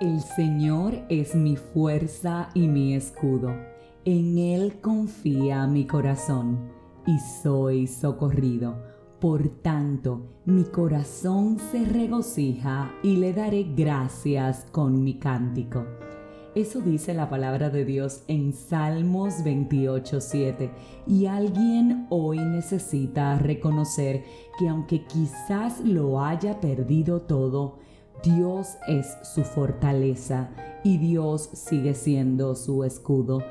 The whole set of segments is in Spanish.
El Señor es mi fuerza y mi escudo. En Él confía mi corazón y soy socorrido. Por tanto, mi corazón se regocija y le daré gracias con mi cántico. Eso dice la palabra de Dios en Salmos 28.7 y alguien hoy necesita reconocer que aunque quizás lo haya perdido todo, Dios es su fortaleza y Dios sigue siendo su escudo.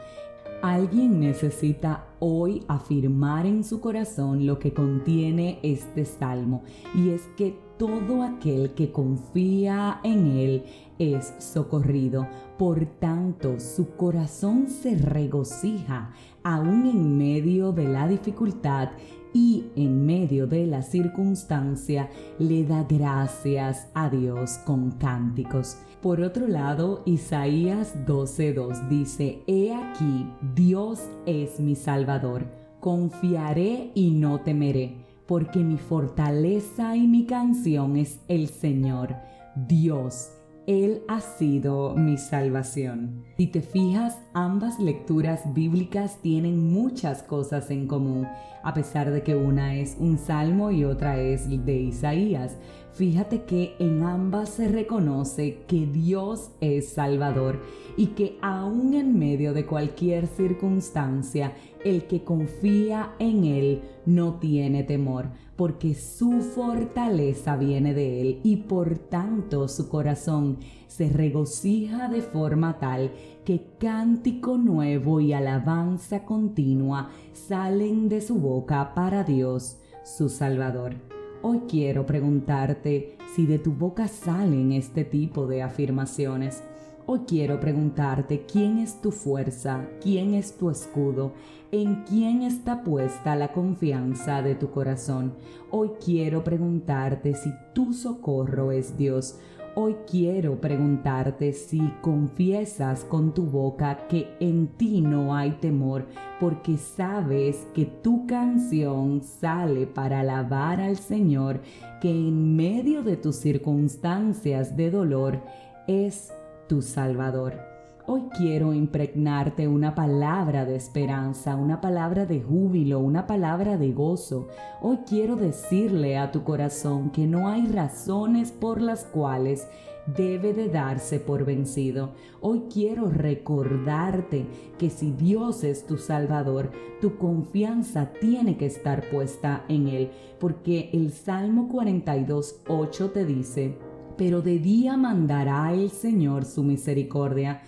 Alguien necesita hoy afirmar en su corazón lo que contiene este salmo y es que todo aquel que confía en Él es socorrido. Por tanto, su corazón se regocija aún en medio de la dificultad y en medio de la circunstancia le da gracias a Dios con cánticos. Por otro lado, Isaías 12:2 dice, He aquí, Dios es mi Salvador, confiaré y no temeré, porque mi fortaleza y mi canción es el Señor, Dios él ha sido mi salvación. Si te fijas, ambas lecturas bíblicas tienen muchas cosas en común, a pesar de que una es un salmo y otra es de Isaías. Fíjate que en ambas se reconoce que Dios es Salvador y que aún en medio de cualquier circunstancia, el que confía en Él no tiene temor, porque su fortaleza viene de Él y por tanto su corazón se regocija de forma tal que cántico nuevo y alabanza continua salen de su boca para Dios, su Salvador. Hoy quiero preguntarte si de tu boca salen este tipo de afirmaciones. Hoy quiero preguntarte quién es tu fuerza, quién es tu escudo, en quién está puesta la confianza de tu corazón. Hoy quiero preguntarte si tu socorro es Dios Hoy quiero preguntarte si confiesas con tu boca que en ti no hay temor, porque sabes que tu canción sale para alabar al Señor, que en medio de tus circunstancias de dolor es tu Salvador. Hoy quiero impregnarte una palabra de esperanza, una palabra de júbilo, una palabra de gozo. Hoy quiero decirle a tu corazón que no hay razones por las cuales debe de darse por vencido. Hoy quiero recordarte que si Dios es tu Salvador, tu confianza tiene que estar puesta en Él, porque el Salmo 42, 8 te dice, pero de día mandará el Señor su misericordia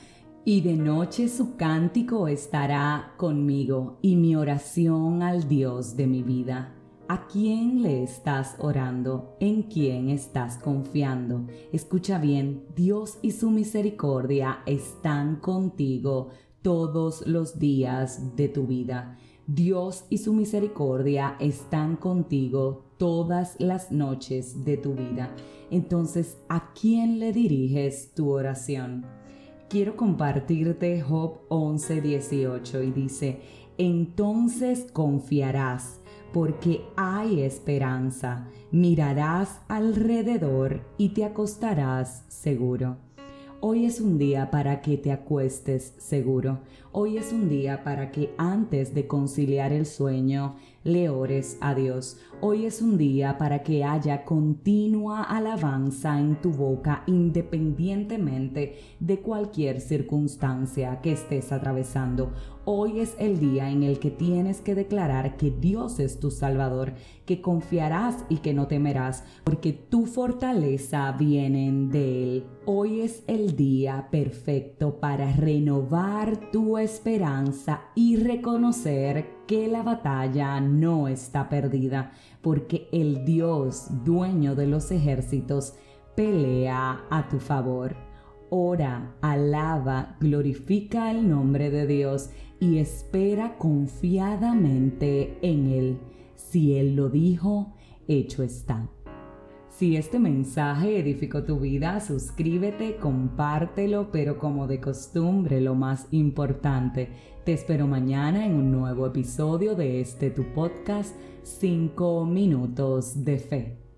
y de noche su cántico estará conmigo y mi oración al Dios de mi vida. ¿A quién le estás orando? ¿En quién estás confiando? Escucha bien, Dios y su misericordia están contigo todos los días de tu vida. Dios y su misericordia están contigo todas las noches de tu vida. Entonces, ¿a quién le diriges tu oración? Quiero compartirte Job 11:18 y dice, entonces confiarás porque hay esperanza, mirarás alrededor y te acostarás seguro. Hoy es un día para que te acuestes seguro. Hoy es un día para que antes de conciliar el sueño le ores a Dios. Hoy es un día para que haya continua alabanza en tu boca independientemente de cualquier circunstancia que estés atravesando. Hoy es el día en el que tienes que declarar que Dios es tu Salvador, que confiarás y que no temerás, porque tu fortaleza viene de Él. Hoy es el día perfecto para renovar tu esperanza y reconocer que la batalla no está perdida, porque el Dios, dueño de los ejércitos, pelea a tu favor. Ora, alaba, glorifica el nombre de Dios y espera confiadamente en Él. Si Él lo dijo, hecho está. Si este mensaje edificó tu vida, suscríbete, compártelo, pero como de costumbre, lo más importante, te espero mañana en un nuevo episodio de este tu podcast 5 minutos de fe.